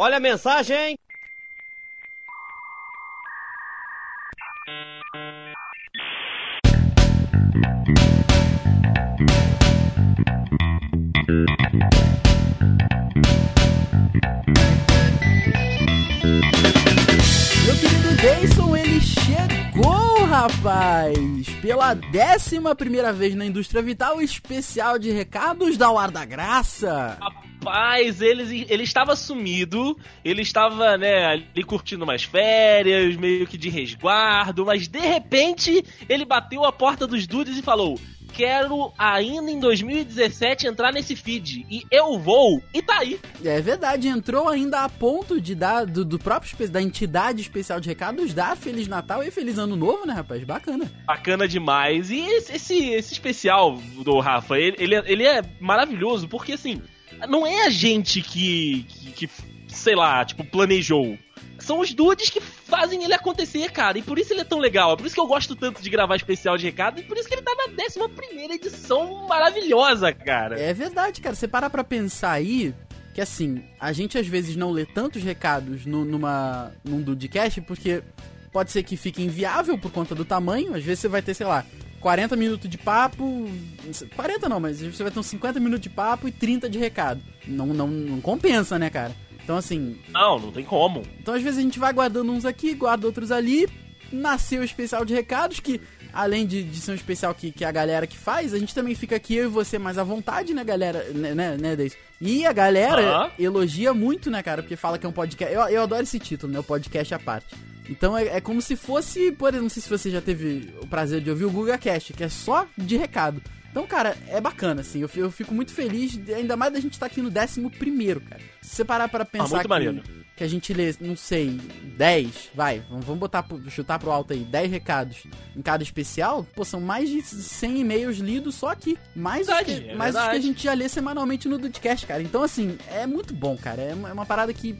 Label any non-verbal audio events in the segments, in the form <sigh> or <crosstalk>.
Olha a mensagem! Meu querido Jason, ele chegou, rapaz! Pela décima primeira vez na Indústria Vital, especial de recados da Ar da Graça. Rapaz, ele, ele estava sumido, ele estava, né, ali curtindo umas férias, meio que de resguardo, mas de repente ele bateu a porta dos dudes e falou: quero ainda em 2017 entrar nesse feed. E eu vou. E tá aí. É verdade, entrou ainda a ponto de dar do, do próprio da entidade especial de recados dar Feliz Natal e Feliz Ano Novo, né, rapaz? Bacana. Bacana demais. E esse, esse, esse especial do Rafa, ele, ele, é, ele é maravilhoso, porque assim, não é a gente que, que, que sei lá, tipo, planejou são os dudes que fazem ele acontecer, cara. E por isso ele é tão legal. É por isso que eu gosto tanto de gravar especial de recado. E por isso que ele tá na 11 edição maravilhosa, cara. É verdade, cara. Você para pra pensar aí que assim, a gente às vezes não lê tantos recados no, numa, num Dudecast porque pode ser que fique inviável por conta do tamanho. Às vezes você vai ter, sei lá, 40 minutos de papo. 40 não, mas você vai ter uns 50 minutos de papo e 30 de recado. Não, não, não compensa, né, cara? Então, assim. Não, não tem como. Então, às vezes, a gente vai guardando uns aqui, guarda outros ali. Nasceu o especial de recados, que além de, de ser um especial que, que a galera que faz, a gente também fica aqui, eu e você, mais à vontade, né, galera? Né, né, né Deis? E a galera elogia muito, né, cara? Porque fala que é um podcast. Eu, eu adoro esse título, né? O podcast à parte. Então é, é, como se fosse, por exemplo, não sei se você já teve o prazer de ouvir o Guga Cast, que é só de recado. Então, cara, é bacana, assim. Eu, eu fico muito feliz, ainda mais da gente estar tá aqui no 11 primeiro, cara. Se você parar pra pensar ah, que, que, a gente lê, não sei, 10, vai, vamos botar, chutar pro alto aí, 10 recados em cada especial, pô, são mais de 100 e-mails lidos só aqui. Mais, verdade, os que, é mais os que a gente já lê semanalmente no Dudcast, cara. Então, assim, é muito bom, cara. É uma, é uma parada que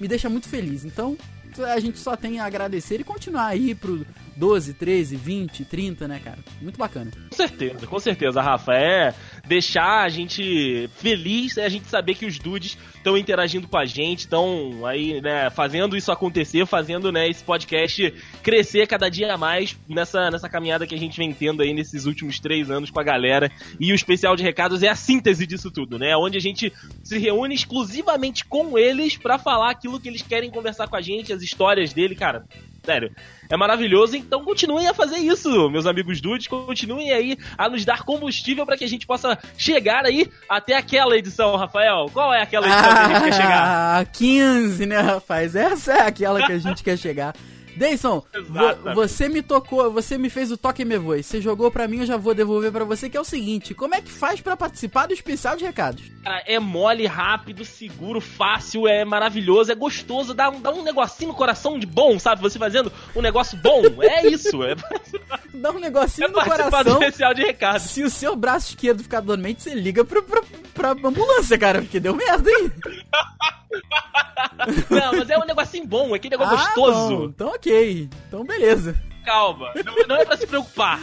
me deixa muito feliz. Então, a gente só tem a agradecer e continuar aí pro 12, 13, 20, 30, né, cara? Muito bacana. Com certeza, com certeza, Rafa. É deixar a gente feliz, é a gente saber que os dudes estão interagindo com a gente, estão aí, né, fazendo isso acontecer, fazendo, né, esse podcast crescer cada dia mais nessa, nessa caminhada que a gente vem tendo aí nesses últimos três anos com a galera. E o especial de recados é a síntese disso tudo, né? Onde a gente se reúne exclusivamente com eles para falar aquilo que eles querem conversar com a gente, as histórias dele, cara. Sério, é maravilhoso. Então continuem a fazer isso, meus amigos dudes. Continuem aí a nos dar combustível para que a gente possa chegar aí até aquela edição, Rafael. Qual é aquela edição ah, que a gente quer chegar? <laughs> Ah, 15, né, rapaz? Essa é aquela que a gente quer chegar. Deison, vo você me tocou, você me fez o toque me voe. Você jogou pra mim, eu já vou devolver para você, que é o seguinte: como é que faz para participar do especial de recados? é mole, rápido, seguro, fácil, é maravilhoso, é gostoso, dá um, dá um negocinho no coração de bom, sabe? Você fazendo um negócio bom. É isso, é <laughs> Dá um negocinho é no coração. do especial de recados. Se o seu braço esquerdo ficar dormente, você liga pra, pra, pra ambulância, cara, porque deu merda, hein? <laughs> <laughs> Não, mas é um negocinho bom, é aquele negócio ah, gostoso. Bom. Então ok, então beleza. Calma, não, não é pra se preocupar.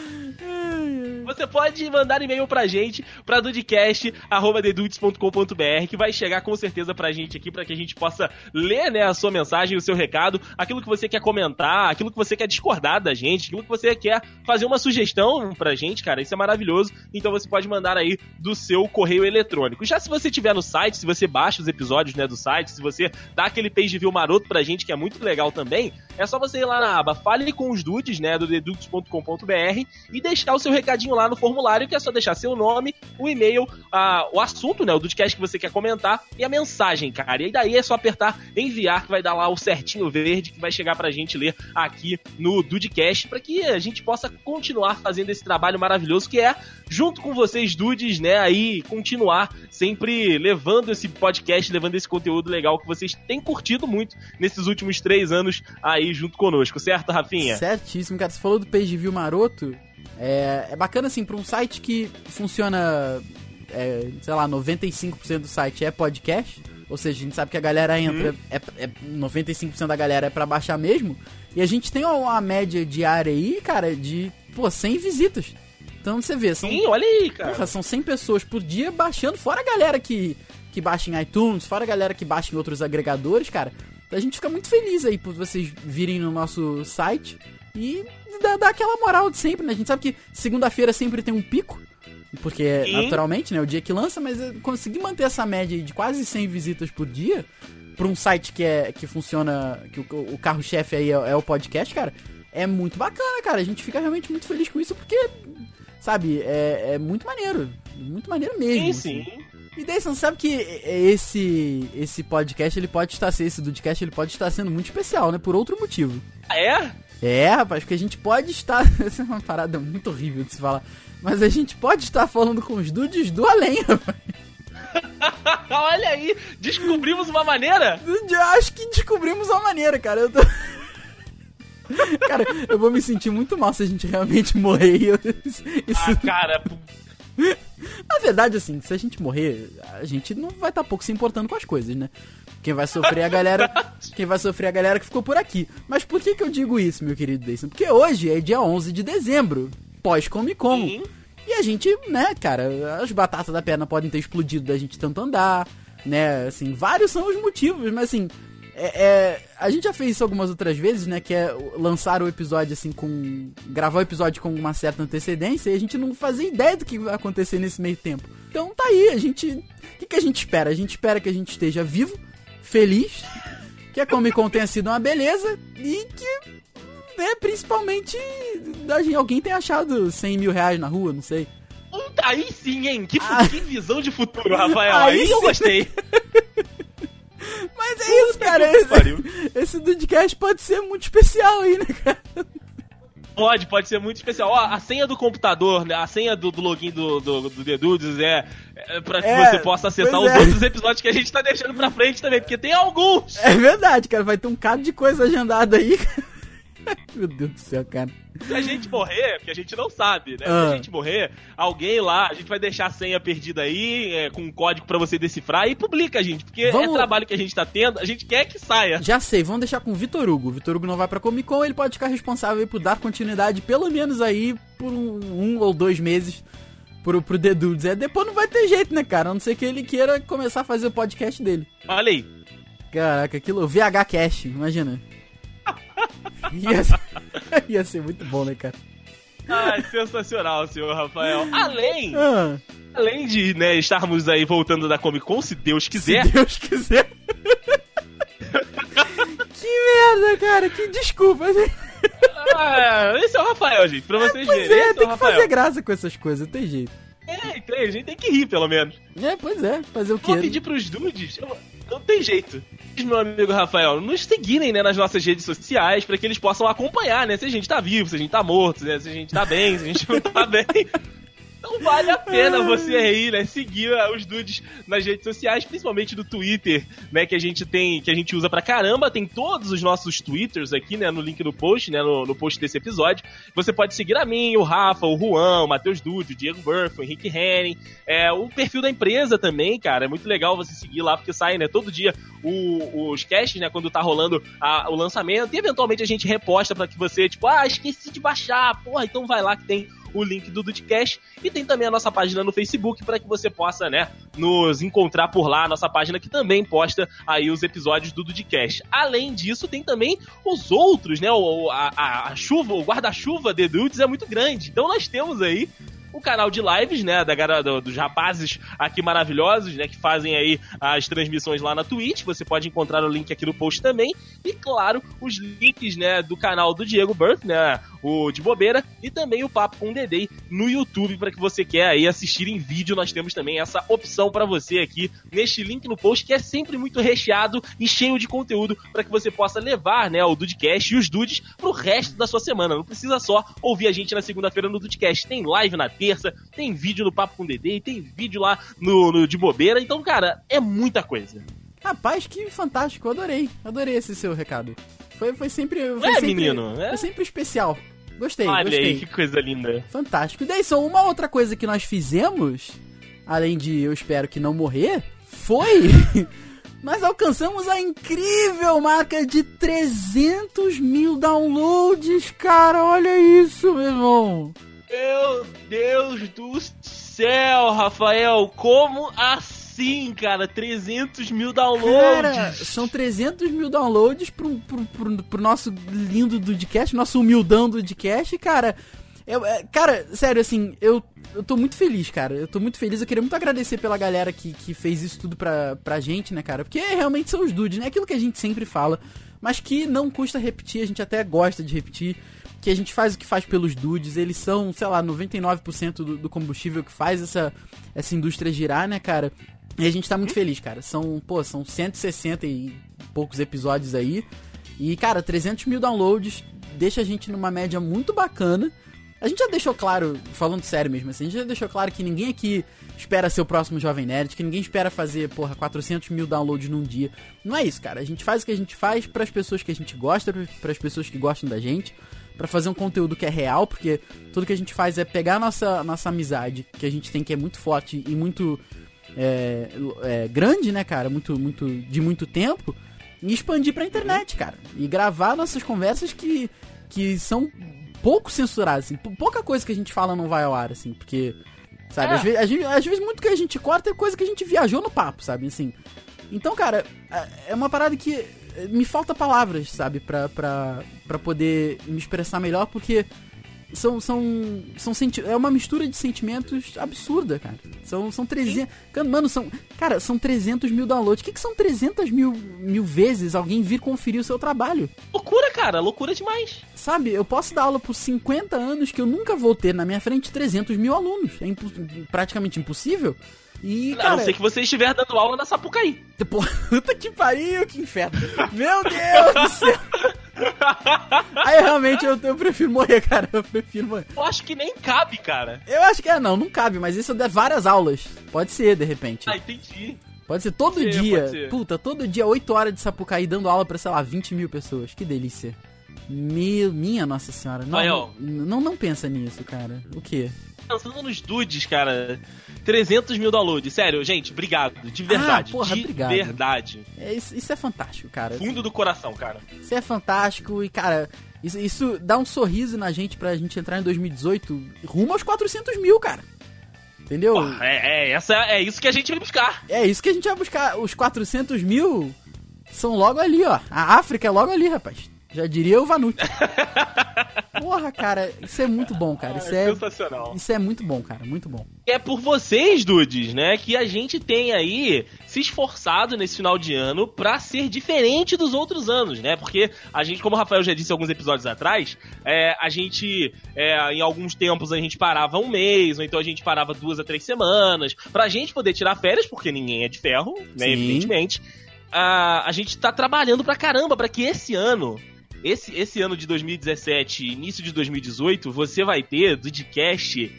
Você pode mandar e-mail pra gente, pra dudcast.com.br, que vai chegar com certeza pra gente aqui, pra que a gente possa ler, né, a sua mensagem, o seu recado, aquilo que você quer comentar, aquilo que você quer discordar da gente, aquilo que você quer fazer uma sugestão pra gente, cara, isso é maravilhoso. Então você pode mandar aí do seu correio eletrônico. Já se você tiver no site, se você baixa os episódios, né, do site, se você dá aquele page view maroto pra gente, que é muito legal também, é só você ir lá na aba Fale com os Dudes, né, do dedutos.com.br e deixar o seu recadinho lá no formulário, que é só deixar seu nome, o e-mail, a, o assunto, né? O Dudcast que você quer comentar e a mensagem, cara. E daí é só apertar enviar, que vai dar lá o certinho verde que vai chegar pra gente ler aqui no Dudcast, para que a gente possa continuar fazendo esse trabalho maravilhoso que é, junto com vocês, Dudes, né? Aí continuar sempre levando esse podcast, levando esse conteúdo legal que vocês têm curtido muito nesses últimos três anos aí junto conosco, certo, Rafinha? Certíssimo, cara. Você falou do page view maroto. É, é bacana assim para um site que funciona, é, sei lá, 95% do site é podcast. Ou seja, a gente sabe que a galera entra, hum. é, é, 95% da galera é para baixar mesmo. E a gente tem uma média diária aí, cara, de, pô, 100 visitas. Então você vê, são, Sim, olha aí, cara. Porra, são 100 pessoas por dia baixando, fora a galera que que baixa em iTunes, fora a galera que baixa em outros agregadores, cara. A gente fica muito feliz aí por vocês virem no nosso site e dá, dá aquela moral de sempre, né? A gente sabe que segunda-feira sempre tem um pico, porque é Sim. naturalmente, né, o dia que lança, mas é, conseguir manter essa média aí de quase 100 visitas por dia pra um site que é que funciona, que o, o carro-chefe aí é, é o podcast, cara, é muito bacana, cara. A gente fica realmente muito feliz com isso porque, sabe, é, é muito maneiro, muito maneiro mesmo. Sim, assim. sim. E daí, você não sabe que esse esse podcast, ele pode estar esse Dudcast, ele pode estar sendo muito especial, né? Por outro motivo. Ah, é? É, rapaz, porque a gente pode estar. <laughs> Essa é uma parada muito horrível de se falar. Mas a gente pode estar falando com os dudes do além, rapaz. <laughs> Olha aí, descobrimos uma maneira. Acho que descobrimos uma maneira, cara. Eu tô... <laughs> Cara, eu vou me sentir muito mal se a gente realmente morrer. Isso... Ah, cara, Na verdade, assim, se a gente morrer, a gente não vai estar pouco se importando com as coisas, né? Quem vai sofrer é a galera. <laughs> Quem vai sofrer é a galera que ficou por aqui. Mas por que, que eu digo isso, meu querido Deison? Porque hoje é dia 11 de dezembro, pós-Comic Con. Sim. E a gente, né, cara, as batatas da perna podem ter explodido da gente tanto andar, né? Assim, vários são os motivos, mas assim. É, é, a gente já fez isso algumas outras vezes, né? Que é lançar o episódio assim com. gravar o episódio com uma certa antecedência e a gente não fazia ideia do que vai acontecer nesse meio tempo. Então tá aí, a gente. O que, que a gente espera? A gente espera que a gente esteja vivo, feliz, que a Comic Con tenha sido uma beleza e que. Né, principalmente alguém tenha achado 100 mil reais na rua, não sei. Puta, aí sim, hein? Que, Ah. que visão de futuro, Rafael. Aí Aí, eu gostei. <laughs> Mas é isso, cara. Esse, esse Dudcast pode ser muito especial aí, né, cara? Pode, pode ser muito especial. Ó, a senha do computador, né? A senha do, do login do, do, do The Dudes é, é pra que É, você possa acessar os é. outros episódios que a gente tá deixando pra frente também, porque tem alguns. É verdade, cara. Vai ter um bocado de coisa agendada aí. <laughs> Meu Deus do céu, cara. Se a gente morrer, porque a gente não sabe, né? Se Ah. a gente morrer, alguém lá, a gente vai deixar a senha perdida aí, é, com um código pra você decifrar e publica, gente. Porque Vamos- é trabalho que a gente tá tendo, a gente quer que saia. Já sei, vamos deixar com o Vitor Hugo. O Vitor Hugo não vai pra Comic Con, ele pode ficar responsável aí por dar continuidade, pelo menos aí, por um, um ou dois meses pro, pro The Dudes. É, depois não vai ter jeito, né, cara? A não ser que ele queira começar a fazer o podcast dele. Olha aí. Caraca, aquilo, VH Cash, imagina. Ia ser, <laughs> ia ser muito bom, né, cara? Ai, sensacional, senhor Rafael. Além, Ah, além de né, estarmos aí voltando da Comic Con, se Deus quiser. Se Deus quiser. <laughs> que merda, cara. Que desculpa. Ah, esse é o Rafael, gente, pra vocês Pois verem. é, esse é tem o que Rafael. fazer graça com essas coisas, tem jeito. É, tem, a gente tem que rir, pelo menos. É, pois é, fazer o Vou quê? pedir pros dudes, eu- não tem jeito. Meu amigo Rafael, nos seguirem, né, nas nossas redes sociais, pra que eles possam acompanhar, né, se a gente tá vivo, se a gente tá morto, né, se a gente tá bem, se a gente não tá bem. Então vale a pena você aí, né, seguir ah, os dudes nas redes sociais, principalmente do Twitter, né, que a gente tem, que a gente usa pra caramba, tem todos os nossos Twitters aqui, né, no link do post, né, no, no post desse episódio. Você pode seguir a mim, o Rafa, o Juan, o Matheus Dude, o Diego Burff, o Henrique Henning, é, o perfil da empresa também, cara, é muito legal você seguir lá, porque sai, né, todo dia o- os casts, né, quando tá rolando a- o lançamento, e eventualmente a gente reposta pra que você, tipo, ah, esqueci de baixar, porra, então vai lá que tem o link do Dudcast e tem também a nossa página no Facebook para que você possa, né, nos encontrar por lá, a nossa página que também posta aí os episódios do Dudcast. Além disso, tem também os outros, né, o, a, a- chuva, o guarda-chuva de Dudes é muito grande. Então nós temos aí o canal de lives, né, da do- dos rapazes aqui maravilhosos, né, que fazem aí as transmissões lá na Twitch. Você pode encontrar o link aqui no post também. E claro, os links, né, do canal do Diego Birth, né, o de bobeira, e também o Papo com o Dedei no YouTube para que você quer aí assistir em vídeo. Nós temos também essa opção para você aqui neste link no post que é sempre muito recheado e cheio de conteúdo para que você possa levar, né, o Dudecast e os Dudes pro resto da sua semana. Não precisa só ouvir a gente na segunda-feira no Dudecast. Tem live na terça, tem vídeo no Papo com o Dedei, tem vídeo lá no, no de bobeira. Então, cara, é muita coisa. Rapaz, que fantástico, adorei. Adorei esse seu recado. Foi, foi sempre. Foi É, sempre, menino, é? Foi sempre especial. Gostei, Olha gostei. aí, que coisa linda. Fantástico. E daí, só uma outra coisa que nós fizemos, além de eu espero que não morrer, foi. <laughs> nós alcançamos a incrível marca de 300 mil downloads, cara. Olha isso, meu irmão. Meu Deus do céu, Rafael, como assim? cara? 300 mil downloads. Cara, são 300 mil downloads pro, pro, pro, pro nosso lindo Dudcast, nosso humildão Dudcast, cara. Eu, é, cara, sério, assim, eu, eu tô muito feliz, cara. Eu tô muito feliz. Eu queria muito agradecer pela galera que, que fez isso tudo pra, pra gente, né, cara? Porque realmente são os dudes, né? Aquilo que a gente sempre fala, mas que não custa repetir, a gente até gosta de repetir. Que a gente faz o que faz pelos dudes, eles são, sei lá, 99% do, do combustível que faz essa, essa indústria girar, né, cara? E a gente tá muito feliz, cara. São, pô, são 160 e poucos episódios aí. E, cara, 300 mil downloads deixa a gente numa média muito bacana. A gente já deixou claro, falando sério mesmo assim, a gente já deixou claro que ninguém aqui espera ser o próximo Jovem Nerd, que ninguém espera fazer, porra, 400 mil downloads num dia. Não é isso, cara. A gente faz o que a gente faz para as pessoas que a gente gosta, para as pessoas que gostam da gente, para fazer um conteúdo que é real, porque tudo que a gente faz é pegar nossa, nossa amizade, que a gente tem que é muito forte e muito é, é, grande, né, cara? Muito, muito, de muito tempo, e expandir pra internet, cara. E gravar nossas conversas que, que são pouco censuradas, assim. Pouca coisa que a gente fala não vai ao ar, assim, porque. Sabe, É. às, vezes, às, vezes, às vezes muito que a gente corta é coisa que a gente viajou no papo, sabe? Assim. Então, cara, é uma parada que me falta palavras, sabe, pra, pra, pra poder me expressar melhor, porque são, são, são senti é uma mistura de sentimentos absurda, cara. São, são 300. Cara, Mano, são. Cara, são 300 mil downloads. O que, que são 300 mil, mil vezes alguém vir conferir o seu trabalho? Loucura, cara. Loucura demais. Sabe, eu posso dar aula por 50 anos que eu nunca vou ter na minha frente 300 mil alunos. É impo- praticamente impossível. E, a cara, não ser que você estiver dando aula na Sapucaí. <laughs> Puta que pariu, que inferno. Meu Deus do céu. <laughs> Aí realmente eu, eu prefiro morrer, cara. Eu prefiro morrer. Eu acho que nem cabe, cara. Eu acho que é, não, não cabe, mas isso eu der várias aulas. Pode ser, de repente. Ah, entendi. Pode ser todo Sim, dia. pode ser. Puta, todo dia, 8 horas de Sapucaí dando aula pra, sei lá, 20 mil pessoas. Que delícia. Meu, minha Nossa Senhora. Não, Aí, ó. não, não pensa nisso, cara. O quê? Pensando nos dudes, cara. 300 mil downloads. Sério, gente, obrigado. De verdade. Ah, porra, de obrigado. verdade. É, isso, isso é fantástico, cara. Fundo do coração, cara. Isso é fantástico e, cara, isso, isso dá um sorriso na gente pra gente entrar em 2018 rumo aos 400 mil, cara. Entendeu? Porra, é, é, essa, é isso que a gente vai buscar. É isso que a gente vai buscar. Os 400 mil são logo ali, ó. A África é logo ali, rapaz. Já diria o Vanucci. Porra, cara, isso é muito bom, cara. Isso é, sensacional. isso é muito bom, cara. Muito bom. É por vocês, dudes, né, que a gente tem aí se esforçado nesse final de ano pra ser diferente dos outros anos, né? Porque a gente, como o Rafael já disse alguns episódios atrás, é, a gente, é, em alguns tempos, a gente parava um mês, ou então a gente parava duas a três semanas, pra gente poder tirar férias, porque ninguém é de ferro, né, Sim. evidentemente. A, a gente tá trabalhando pra caramba pra que esse ano esse, esse ano de 2017, início de 2018, você vai ter Dudcast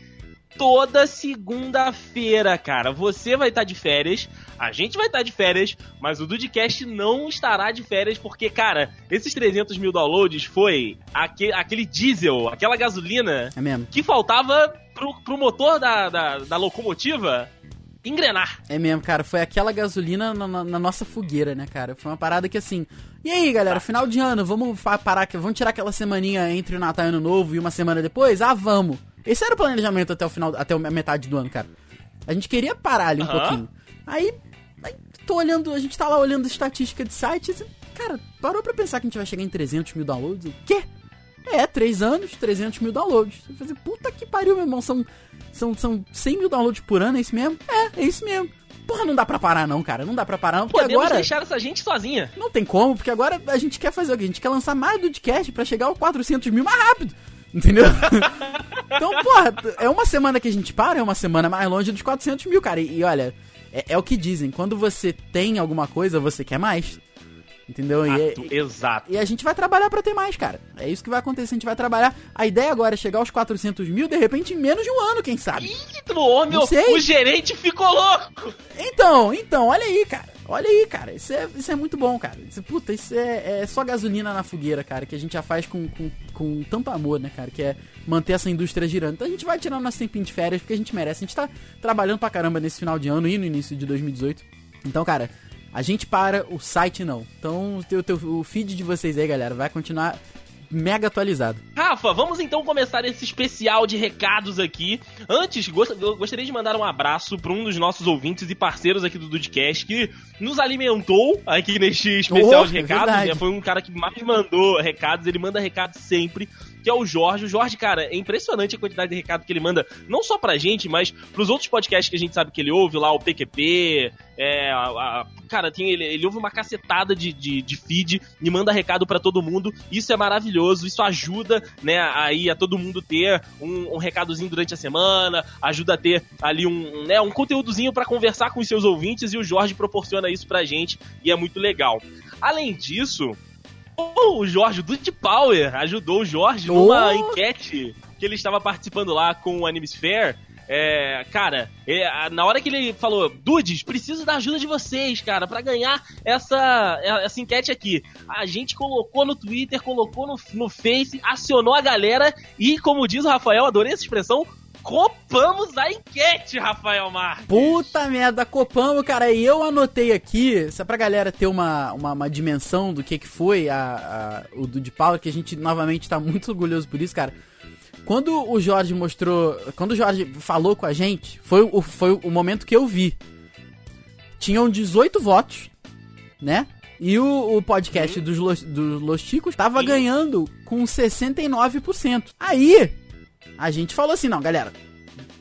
toda segunda-feira, cara. Você vai estar de férias, a gente vai estar de férias, mas o Dudcast não estará de férias porque, cara, esses 300 mil downloads foi aque- aquele diesel, aquela gasolina É mesmo. que faltava pro, pro motor da, da, da locomotiva engrenar. É mesmo, cara. Foi aquela gasolina na, na- na nossa fogueira, né, cara? Foi uma parada que assim. E aí, galera, final de ano, vamos parar, vamos tirar aquela semaninha entre o Natal e o Ano Novo e uma semana depois? Ah, vamos. Esse era o planejamento até o final, até a metade do ano, cara. A gente queria parar ali um Aham. pouquinho. Aí, aí, tô olhando, a gente tá lá olhando estatística de sites. e, Cara, parou pra pensar que a gente vai chegar em 300 mil downloads? O quê? É, 3 anos, 300 mil downloads. Você fazer, puta que pariu, meu irmão. São, são, são 100 mil downloads por ano, é isso mesmo? É, é isso mesmo. Porra, não dá pra parar não, cara. Não dá pra parar não, porque Podemos agora... deixar essa gente sozinha. Não tem como, porque agora a gente quer fazer o quê? A gente quer lançar mais do podcast pra chegar aos 400 mil mais rápido. Entendeu? <laughs> então, porra, é uma semana que a gente para, é uma semana mais longe dos 400 mil, cara. E, e olha, é, é o que dizem. Quando você tem alguma coisa, você quer mais. Entendeu? E, é- Exato, e a gente vai trabalhar pra ter mais, cara. É isso que vai acontecer. A gente vai trabalhar. A ideia agora é chegar aos 400 mil, de repente, em menos de um ano, quem sabe? Ih, sei. o gerente ficou louco. Então, então, olha aí, cara. Olha aí, cara. Isso é, isso é muito bom, cara. Isso, puta, isso é, é só gasolina na fogueira, cara. Que a gente já faz com, com, com tanto amor, né, cara? Que é manter essa indústria girando. Então a gente vai tirar nosso tempinho de férias porque a gente merece. A gente tá trabalhando pra caramba nesse final de ano e no início de 2018. Então, cara, a gente para, o site não. Então o, teu, teu- o feed de vocês aí, galera, vai continuar mega atualizado. Rafa, vamos então começar esse especial de recados aqui. Antes, gost gostaria de mandar um abraço para um dos nossos ouvintes e parceiros aqui do Dudcast que nos alimentou aqui neste especial Oh, de é recados. né? Foi um cara que mais mandou recados, ele manda recados sempre. Que é o Jorge. O Jorge, cara, é impressionante a quantidade de recado que ele manda, não só pra gente, mas pros outros podcasts que a gente sabe que ele ouve, lá o PQP, é, a- a- cara, tem, ele, ele ouve uma cacetada de, de, de feed e manda recado pra todo mundo. Isso é maravilhoso, isso ajuda, né, aí a todo mundo ter um, um recadozinho durante a semana, ajuda a ter ali um, né, um conteúdozinho pra conversar com os seus ouvintes e o Jorge proporciona isso pra gente e é muito legal. Além disso, o Jorge do Deep Power ajudou o Jorge numa Oh! enquete que ele estava participando lá com o Animesphere. É, cara, é, na hora que ele falou, Dudes, preciso da ajuda de vocês, cara, pra ganhar essa, essa enquete aqui. A gente colocou no Twitter, colocou no, no Face, acionou a galera e, como diz o Rafael, adorei essa expressão, copamos a enquete, Rafael Marques. Puta merda, copamos, cara. E eu anotei aqui, só pra galera ter uma, uma, uma dimensão do que que foi a, a- o Dude Power, que a gente novamente tá muito orgulhoso por isso, cara. Quando o Jorge mostrou. Quando o Jorge falou com a gente, foi o, foi o momento que eu vi. Tinham 18 votos, né? E o, o podcast dos, Los, dos Los Chicos tava Sim. ganhando com 69%. Aí, a gente falou assim: não, galera,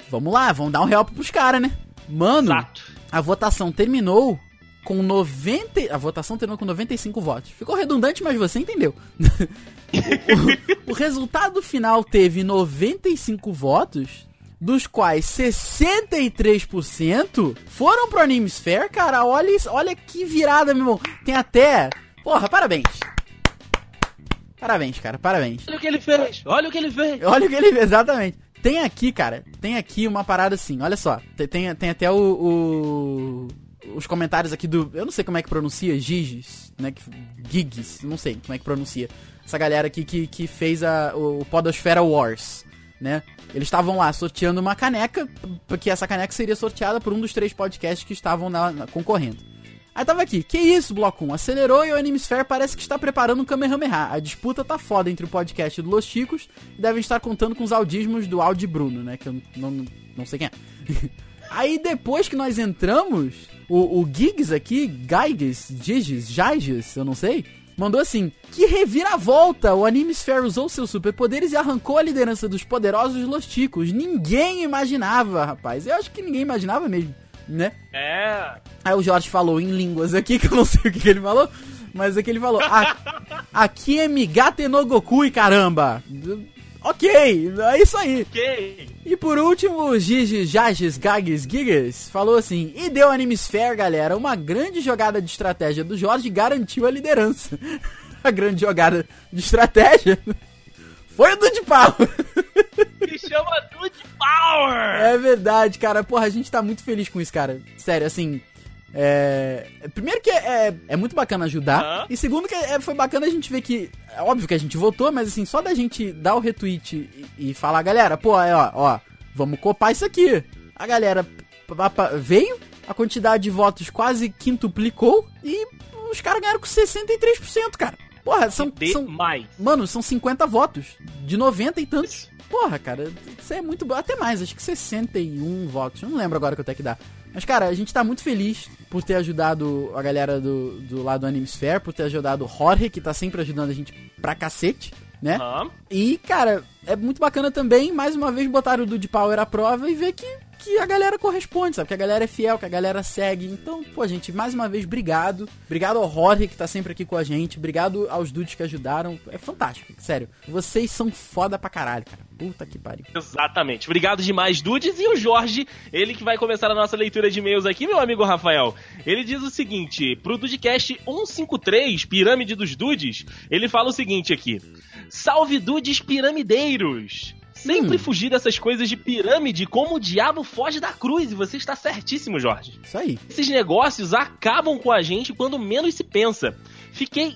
vamos lá, vamos dar um help pros caras, né? Mano, Exato. a votação terminou com 90. A votação terminou com 95 votos. Ficou redundante, mas você entendeu. <laughs> o, o resultado final teve 95 votos, dos quais 63% foram pro Animesphere, cara. Olha, isso- olha que virada, meu irmão. Tem até. Porra, parabéns. Parabéns, cara, parabéns. Olha o que ele fez, olha o que ele fez. Olha o que ele fez, exatamente. Tem aqui, cara, tem aqui uma parada assim, olha só. Tem, tem, até o, o- Os comentários aqui do. Eu não sei como é que pronuncia, Giges, né? Gigs, não sei como é que pronuncia. Essa galera aqui que, que fez a, o Podosfera Wars, né? Eles estavam lá sorteando uma caneca, porque essa caneca seria sorteada por um dos três podcasts que estavam na- na- concorrendo. Aí tava aqui, que isso, Bloco 1? Acelerou e o Animesphere parece que está preparando um Kamehameha. A disputa tá foda entre o podcast do Los Chicos e devem estar contando com os audismos do Audi Bruno, né? Que eu não, não, não sei quem é. <laughs> Aí depois que nós entramos, o, o Giggs aqui, Geiges, Giges, Jaiges, eu não sei, mandou assim: Que reviravolta! O Animesphere usou seus superpoderes e arrancou a liderança dos poderosos Los Chicos. Ninguém imaginava, rapaz. Eu acho que ninguém imaginava mesmo, né? É, Aí o Jorge falou em línguas aqui, que eu não sei o que, que ele falou, mas aqui ele falou: "A- <laughs> Aqui é Migate no Goku, e caramba! Ok, é isso aí. ok. E por último, o Gigi Jages Gags Gigas falou assim: E deu Animesphere, galera. Uma grande jogada de estratégia do Jorge garantiu a liderança. <laughs> a grande jogada de estratégia <laughs> foi o Dude Pau. Me chama Dude Power! É verdade, cara. Porra, a gente tá muito feliz com isso, cara. Sério, assim. É... Primeiro que é, é muito bacana ajudar. Aham. E segundo que é- foi bacana a gente ver que. É óbvio que a gente votou, mas assim, só da gente dar o retweet e, e falar, galera, pô, ó, ó, vamos copar isso aqui. A galera veio, a quantidade de votos quase quintuplicou e os caras ganharam com 63%, cara. Porra, são, são, Demais. Mano, são 50 votos. De 90 e tantos. Porra, cara, isso é muito bom. Até mais, acho que 61 votos. Eu não lembro agora quanto é que dá. Mas, cara, a gente tá muito feliz por ter ajudado a galera do, do lado do Animesphere, por ter ajudado o Jorge, que tá sempre ajudando a gente pra cacete, né? Aham. E, cara, é muito bacana também, mais uma vez, botar o Dude Power à prova e ver que, que a galera corresponde, sabe? Que a galera é fiel, que a galera segue. Então, pô, gente, mais uma vez, obrigado. Obrigado ao Jorge, que tá sempre aqui com a gente. Obrigado aos dudes que ajudaram. É fantástico, sério. Vocês são foda pra caralho, cara. Puta que pariu. Exatamente. Obrigado demais, Dudes. E o Jorge, ele que vai começar a nossa leitura de e-mails aqui, meu amigo Rafael. Ele diz o seguinte: pro Dudecast 153, Pirâmide dos Dudes, ele fala o seguinte aqui: Salve Dudes piramideiros! Sempre Hum. fugir dessas coisas de pirâmide como o diabo foge da cruz. E você está certíssimo, Jorge. Isso aí. Esses negócios acabam com a gente quando menos se pensa. Fiquei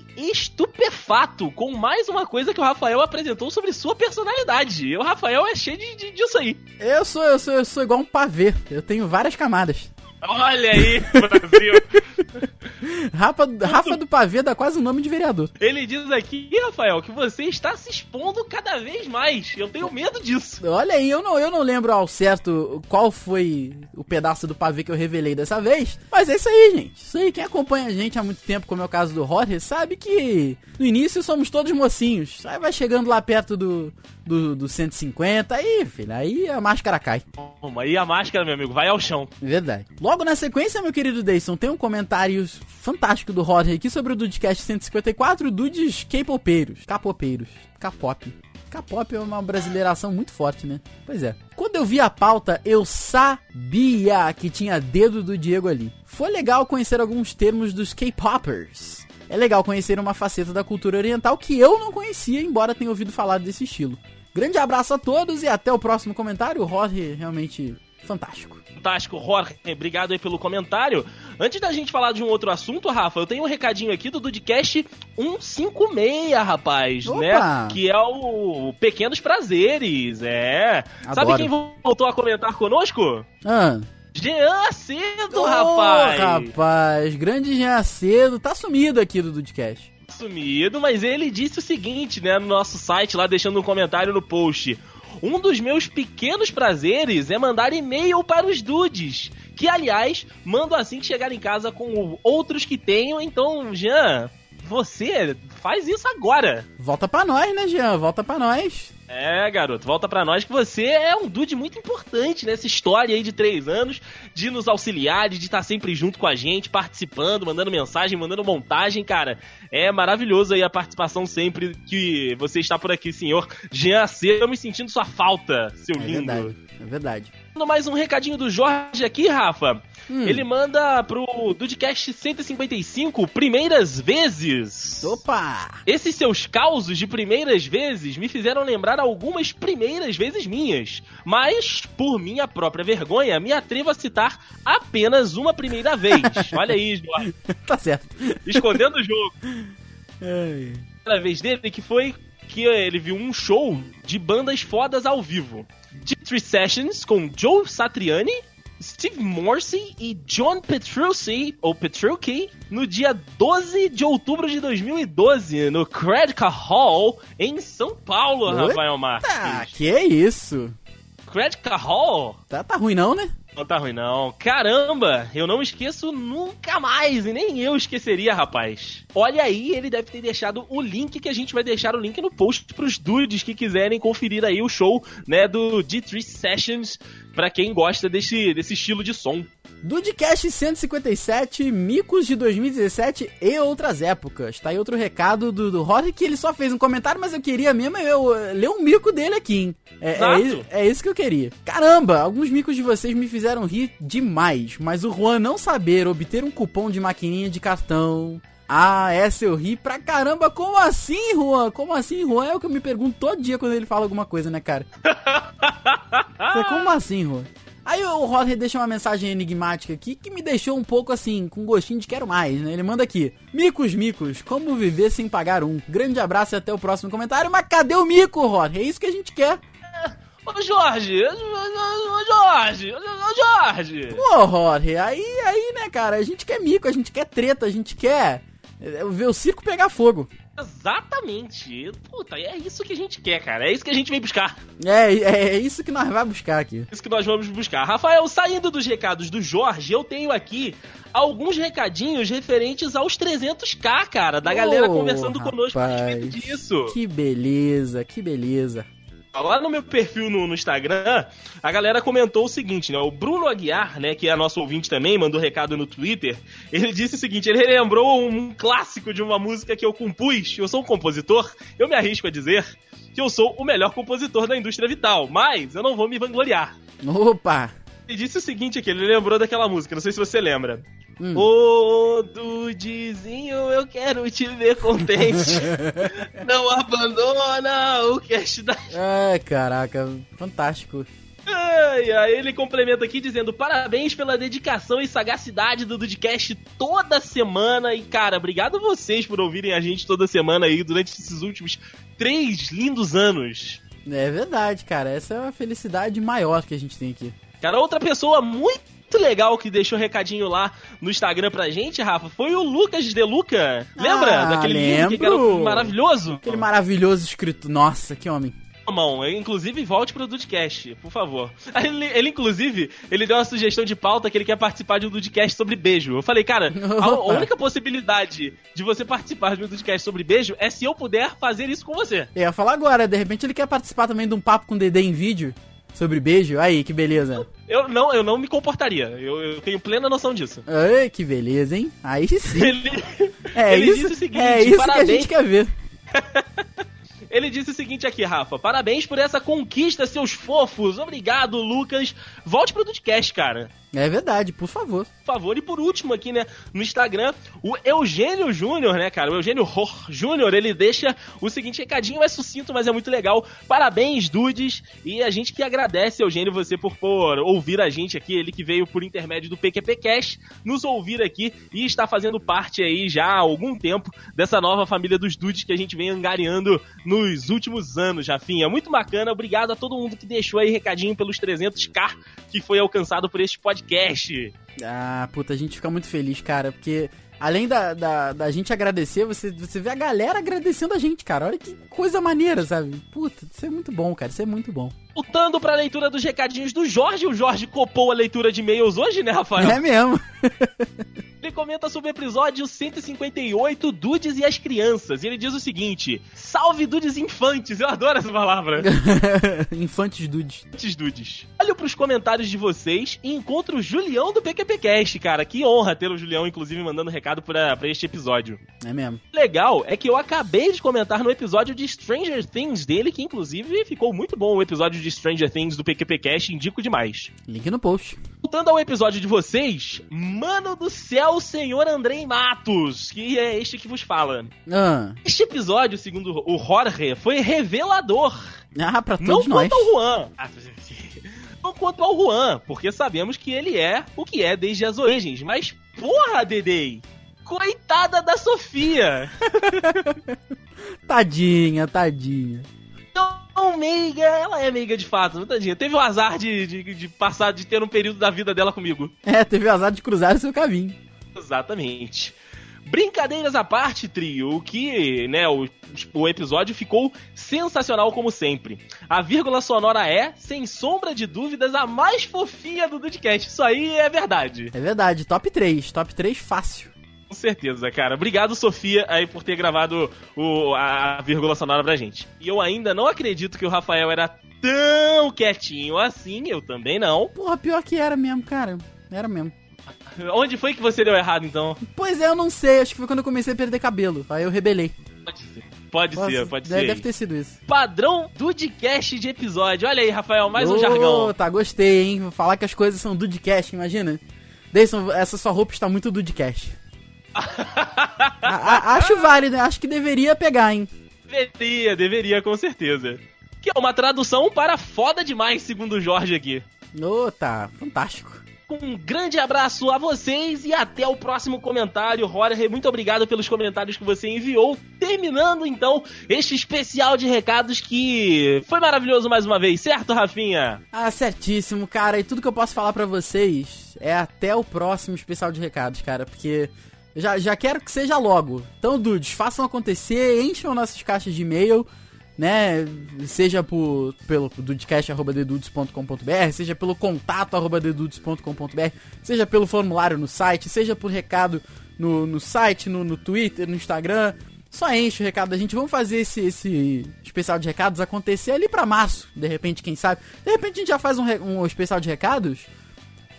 estupefato com mais uma coisa que o Rafael apresentou sobre sua personalidade. E o Rafael é cheio de, de- disso aí. Eu sou, eu sou, eu sou igual um pavê. Eu tenho várias camadas. Olha aí, Brasil. <laughs> Rafa, Rafa do Pavê dá quase o nome de vereador. Ele diz aqui, Rafael, que você está se expondo cada vez mais. Eu tenho medo disso. Olha aí, eu não, eu não lembro ao certo qual foi o pedaço do pavê que eu revelei dessa vez. Mas é isso aí, gente. Isso aí, quem acompanha a gente há muito tempo, como é o caso do Roger, sabe que no início somos todos mocinhos. Aí vai chegando lá perto do, do, do 150, aí, filho, aí a máscara cai. Toma, aí a máscara, meu amigo, vai ao chão. Verdade. Logo na sequência, meu querido Dayson, tem um comentário fantástico do Roger aqui sobre o Dudecast 154, Dudes K-popeiros. Capopeiros. K-pop. K-pop é uma brasileiração muito forte, né? Pois é. Quando eu vi a pauta, eu sabia que tinha dedo do Diego ali. Foi legal conhecer alguns termos dos K-popers. É legal conhecer uma faceta da cultura oriental que eu não conhecia, embora tenha ouvido falar desse estilo. Grande abraço a todos e até o próximo comentário. O Roger realmente fantástico. Fantástico, Jorge. Obrigado aí pelo comentário. Antes da gente falar de um outro assunto, Rafa, eu tenho um recadinho aqui do Dudcast 156, rapaz, Opa! né? Que é o Pequenos Prazeres, é. Sabe Adoro. quem voltou a comentar conosco? Ah. Jean Cedo, Ô, rapaz. rapaz, grande Jean Cedo, tá sumido aqui do Dudcast. Sumido, mas ele disse o seguinte, né, no nosso site lá, deixando um comentário no post. Um dos meus pequenos prazeres é mandar e-mail para os dudes. Que, aliás, mando assim que chegar em casa com outros que tenham. Então, Jean, você faz isso agora. Volta pra nós, né, Jean? Volta pra nós. É, garoto, volta pra nós que você é um dude muito importante nessa história aí de três anos, de nos auxiliar, de estar sempre junto com a gente, participando, mandando mensagem, mandando montagem, cara. É maravilhoso aí a participação sempre que você está por aqui, senhor Jean C. Eu me sentindo sua falta, seu É lindo. verdade, é verdade. Mais um recadinho do Jorge aqui, Rafa. Hum. Ele manda pro Dudecast 155, primeiras vezes. Opa! Esses seus causos de primeiras vezes me fizeram lembrar algumas primeiras vezes minhas, mas, por minha própria vergonha, me atrevo a citar apenas uma primeira vez. <laughs> Olha aí, Jorge, <laughs> tá certo. escondendo o jogo. Ai. primeira vez dele que foi que ele viu um show de bandas fodas ao vivo. De Three Sessions com Joe Satriani, Steve Morse e John Petrucci, ou Petrucci, no dia 12 de outubro de 2012, no Credca Hall, em São Paulo? Rafael Marques. Tá, que é isso? Credca Hall? Tá, tá ruim não, né? Não tá ruim, não. Caramba, eu não esqueço nunca mais, e nem eu esqueceria, rapaz. Olha aí, ele deve ter deixado o link que a gente vai deixar o link no post pros dudes que quiserem conferir aí o show, né, do D3 Sessions, pra quem gosta desse, desse estilo de som. Dudecast 157, Micos de 2017 e outras épocas. Tá aí outro recado do, do Rory que ele só fez um comentário, mas eu queria mesmo eu, ler um mico dele aqui, hein? É, é, é isso que eu queria. Caramba, alguns micos de vocês me fizeram rir demais, mas o Juan não saber obter um cupom de maquininha de cartão. Ah, essa eu ri pra caramba. Como assim, Juan? Como assim, Juan? É o que eu me pergunto todo dia quando ele fala alguma coisa, né, cara? Como assim, Juan? Aí o Roger deixa uma mensagem enigmática aqui que me deixou um pouco assim, com gostinho de quero mais, né? Ele manda aqui: Micos, micos, como viver sem pagar um? Grande abraço e até o próximo comentário. Mas cadê o mico, Roger? É isso que a gente quer. Ô Jorge, ô, Jorge, ô, Jorge. Pô, Roger, aí, aí, né, cara? A gente quer mico, a gente quer treta, a gente quer é, ver o circo pegar fogo. Exatamente. Puta, é isso que a gente quer, cara. É isso que a gente vem buscar. É, é, é isso que nós vamos buscar aqui. É isso que nós vamos buscar. Rafael, saindo dos recados do Jorge, eu tenho aqui alguns recadinhos referentes aos 300k, cara, da galera Ô, conversando conosco a respeito rapaz, disso. Que beleza, que beleza. Lá no meu perfil no, no Instagram, a galera comentou o seguinte, né? O Bruno Aguiar, né, que é nosso ouvinte também, mandou recado no Twitter. Ele disse o seguinte: ele lembrou um clássico de uma música que eu compus. Eu sou um compositor, eu me arrisco a dizer que eu sou o melhor compositor da indústria vital, mas eu não vou me vangloriar. Opa! Ele disse o seguinte aqui, ele lembrou daquela música, não sei se você lembra. Hum. Ô, Dudizinho, eu quero te ver contente. <laughs> não abandona o cast da <laughs> Ai, caraca, fantástico. Ai, ai, ele complementa aqui dizendo parabéns pela dedicação e sagacidade do Dudcast toda semana. E, cara, obrigado a vocês por ouvirem a gente toda semana aí durante esses últimos três lindos anos. É verdade, cara. Essa é uma felicidade maior que a gente tem aqui. Cara, outra pessoa muito legal que deixou recadinho lá no Instagram pra gente, Rafa, foi o Lucas De Luca. Lembra Ah, daquele lembro. que era maravilhoso? Aquele maravilhoso escrito. Nossa, que homem. Mão, inclusive volte pro Dudcast, por favor. <laughs> Ele, ele, inclusive, ele deu uma sugestão de pauta que ele quer participar de um Dudcast sobre beijo. Eu falei, cara, a, a única possibilidade de você participar de um Dudcast sobre beijo é se eu puder fazer isso com você. Eu ia falar agora, de repente ele quer participar também de um papo com o Dedê em vídeo sobre beijo. Aí, que beleza. Eu não, eu não me comportaria. Eu, eu tenho plena noção disso. Ai, que beleza, hein? Aí sim. <laughs> Ele, É ele isso, disse o seguinte, é isso que a parabéns. gente quer ver. <laughs> ele disse o seguinte aqui, Rafa. Parabéns por essa conquista, seus fofos. Obrigado, Lucas. Volte pro Dudcast, cara. É verdade, por favor. por favor. E por último aqui, né, no Instagram, o Eugênio Júnior, né, cara? O Eugênio Ror Júnior, ele deixa o seguinte recadinho, é sucinto, mas é muito legal. Parabéns, dudes. E a gente que agradece, Eugênio, você por, por ouvir a gente aqui, ele que veio por intermédio do PQP Cash, nos ouvir aqui e está fazendo parte aí já há algum tempo dessa nova família dos dudes que a gente vem angariando nos últimos anos, Rafinha. Muito bacana, obrigado a todo mundo que deixou aí recadinho pelos 300k que foi alcançado por este podcast. Ah, puta, a gente fica muito feliz, cara, porque além da, da, da gente agradecer, você, você vê a galera agradecendo a gente, cara. Olha que coisa maneira, sabe? Puta, isso é muito bom, cara, isso é muito bom. Voltando pra leitura dos recadinhos do Jorge, o Jorge copou a leitura de e-mails hoje, né, Rafael? É mesmo. <laughs> Comenta sobre o episódio 158, Dudes e as Crianças. E ele diz o seguinte: Salve Dudes Infantes! Eu adoro essa palavra. <laughs> Infantes dudes. Infantes Dudes. Olho pros comentários de vocês e encontro o Julião do PQPcast, cara. Que honra ter o Julião, inclusive, mandando recado pra, pra este episódio. É mesmo. legal é que eu acabei de comentar no episódio de Stranger Things dele, que inclusive ficou muito bom o episódio de Stranger Things do PQPcast, indico demais. Link no post. Voltando ao episódio de vocês, mano do céu, senhor Andrei Matos, que é este que vos fala. Ah, Este episódio, segundo o Jorge, foi revelador. ah pra Não todos nós. quanto ao Juan. Ah, Não quanto ao Juan, porque sabemos que ele é o que é desde as origens. Mas, porra, Dedei! Coitada da Sofia! <laughs> Tadinha, tadinha. Não, meiga, ela é meiga de fato, tadinha. Teve o azar de, de, de passar, de ter um período da vida dela comigo. É, teve o azar de cruzar o seu caminho. Exatamente. Brincadeiras à parte, trio, o que, né, o, o episódio ficou sensacional como sempre. A vírgula sonora é, sem sombra de dúvidas, a mais fofinha do Dudcast. Isso aí é verdade. É verdade, top 3. Top 3 fácil. Com certeza, cara. Obrigado, Sofia, aí por ter gravado o, a, a vírgula sonora pra gente. E eu ainda não acredito que o Rafael era tão quietinho assim, eu também não. Porra, pior que era mesmo, cara. Era mesmo. <laughs> Onde foi que você deu errado, então? Pois é, eu não sei. Acho que foi quando eu comecei a perder cabelo. Aí eu rebelei. Pode ser. Pode Nossa, ser, pode deve, ser. Deve ter sido isso. Padrão Dudcast de episódio. Olha aí, Rafael, mais um Ô, jargão. Tá, gostei, hein? Vou falar que as coisas são Dudcast, imagina. Deison, essa sua roupa está muito Dudcast. <laughs> Acho válido, acho que deveria pegar, hein? Deveria, deveria, com certeza. Que é uma tradução para foda demais, segundo o Jorge aqui. Ô, tá, fantástico. Um grande abraço a vocês e até o próximo comentário. Jorge, muito obrigado pelos comentários que você enviou. Terminando então este especial de recados que foi maravilhoso mais uma vez, certo, Rafinha? Ah, certíssimo, cara. E tudo que eu posso falar pra vocês é até o próximo especial de recados, cara, porque já, já quero que seja logo. Então, dudes, façam acontecer, encham nossas caixas de e-mail, né? Seja por, pelo dudecast.dedudes.com.br, seja pelo contato.dedudes.com.br, seja pelo formulário no site, seja por recado no, no site, no, no Twitter, no Instagram. Só enche o recado da gente. Vamos fazer esse, esse especial de recados acontecer ali pra março, de repente, quem sabe. De repente a gente já faz um, um especial de recados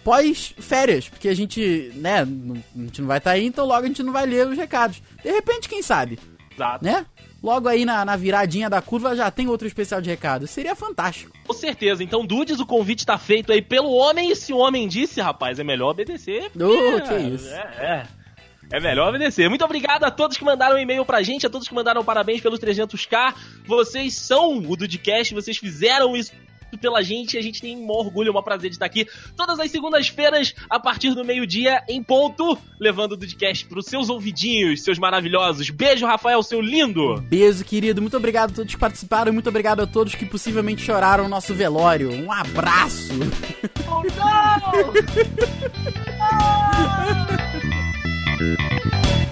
pós férias, porque a gente, né, não- a gente não vai estar aí, então logo a gente não vai ler os recados. De repente, quem sabe, Exato. né? Logo aí na, na viradinha da curva já tem outro especial de recados. Seria fantástico. Com certeza. Então, Dudes, o convite tá feito aí pelo homem. E se o homem disse, rapaz, é melhor obedecer. Ô, É, que isso. É, é. É melhor obedecer. Muito obrigado a todos que mandaram e-mail pra gente, a todos que mandaram parabéns pelos 300k. Vocês são o Dudcast, vocês fizeram isso muito pela gente. A gente tem um orgulho, um prazer de estar aqui todas as segundas-feiras, a partir do meio-dia, em ponto, levando o podcast pros seus ouvidinhos, seus maravilhosos. Beijo, Rafael, seu lindo! Beijo, querido. Muito obrigado a todos que participaram. Muito obrigado a todos que possivelmente choraram no nosso velório. Um abraço! Oh, não! <laughs>